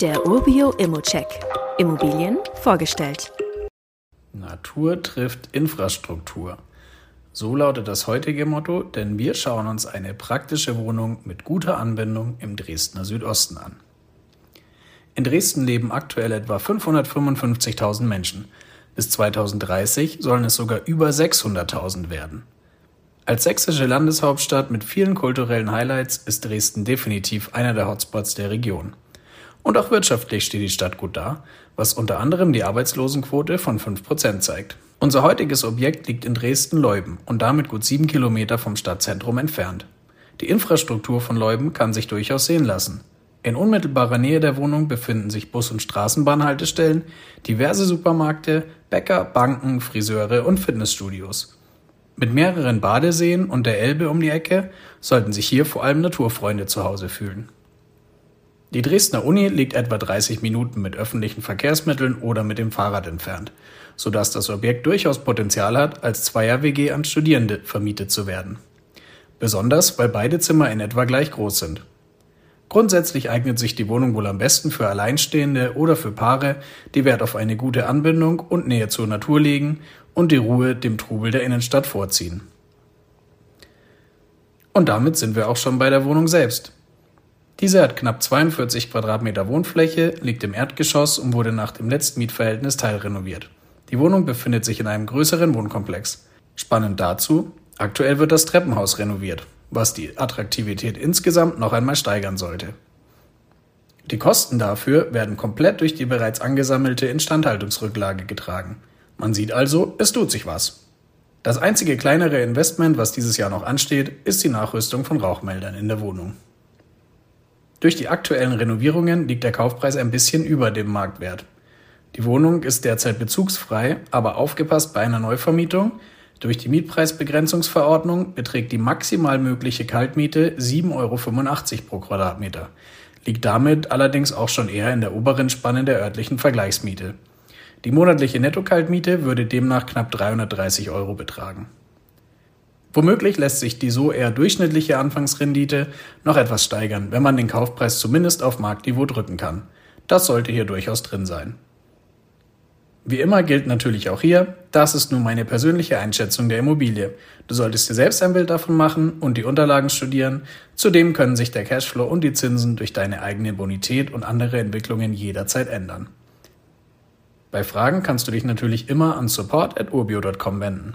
Der Urbio Immocheck. Immobilien vorgestellt. Natur trifft Infrastruktur. So lautet das heutige Motto, denn wir schauen uns eine praktische Wohnung mit guter Anbindung im Dresdner Südosten an. In Dresden leben aktuell etwa 555.000 Menschen. Bis 2030 sollen es sogar über 600.000 werden. Als sächsische Landeshauptstadt mit vielen kulturellen Highlights ist Dresden definitiv einer der Hotspots der Region. Und auch wirtschaftlich steht die Stadt gut da, was unter anderem die Arbeitslosenquote von 5% zeigt. Unser heutiges Objekt liegt in Dresden-Leuben und damit gut sieben Kilometer vom Stadtzentrum entfernt. Die Infrastruktur von Leuben kann sich durchaus sehen lassen. In unmittelbarer Nähe der Wohnung befinden sich Bus- und Straßenbahnhaltestellen, diverse Supermärkte, Bäcker, Banken, Friseure und Fitnessstudios. Mit mehreren Badeseen und der Elbe um die Ecke sollten sich hier vor allem Naturfreunde zu Hause fühlen. Die Dresdner Uni liegt etwa 30 Minuten mit öffentlichen Verkehrsmitteln oder mit dem Fahrrad entfernt, sodass das Objekt durchaus Potenzial hat, als Zweier-WG an Studierende vermietet zu werden. Besonders, weil beide Zimmer in etwa gleich groß sind. Grundsätzlich eignet sich die Wohnung wohl am besten für Alleinstehende oder für Paare, die Wert auf eine gute Anbindung und Nähe zur Natur legen und die Ruhe dem Trubel der Innenstadt vorziehen. Und damit sind wir auch schon bei der Wohnung selbst. Diese hat knapp 42 Quadratmeter Wohnfläche, liegt im Erdgeschoss und wurde nach dem letzten Mietverhältnis teilrenoviert. Die Wohnung befindet sich in einem größeren Wohnkomplex. Spannend dazu, aktuell wird das Treppenhaus renoviert, was die Attraktivität insgesamt noch einmal steigern sollte. Die Kosten dafür werden komplett durch die bereits angesammelte Instandhaltungsrücklage getragen. Man sieht also, es tut sich was. Das einzige kleinere Investment, was dieses Jahr noch ansteht, ist die Nachrüstung von Rauchmeldern in der Wohnung. Durch die aktuellen Renovierungen liegt der Kaufpreis ein bisschen über dem Marktwert. Die Wohnung ist derzeit bezugsfrei, aber aufgepasst bei einer Neuvermietung. Durch die Mietpreisbegrenzungsverordnung beträgt die maximal mögliche Kaltmiete 7,85 Euro pro Quadratmeter, liegt damit allerdings auch schon eher in der oberen Spanne der örtlichen Vergleichsmiete. Die monatliche Nettokaltmiete würde demnach knapp 330 Euro betragen. Womöglich lässt sich die so eher durchschnittliche Anfangsrendite noch etwas steigern, wenn man den Kaufpreis zumindest auf Marktniveau drücken kann. Das sollte hier durchaus drin sein. Wie immer gilt natürlich auch hier, das ist nur meine persönliche Einschätzung der Immobilie. Du solltest dir selbst ein Bild davon machen und die Unterlagen studieren. Zudem können sich der Cashflow und die Zinsen durch deine eigene Bonität und andere Entwicklungen jederzeit ändern. Bei Fragen kannst du dich natürlich immer an support.urbio.com wenden.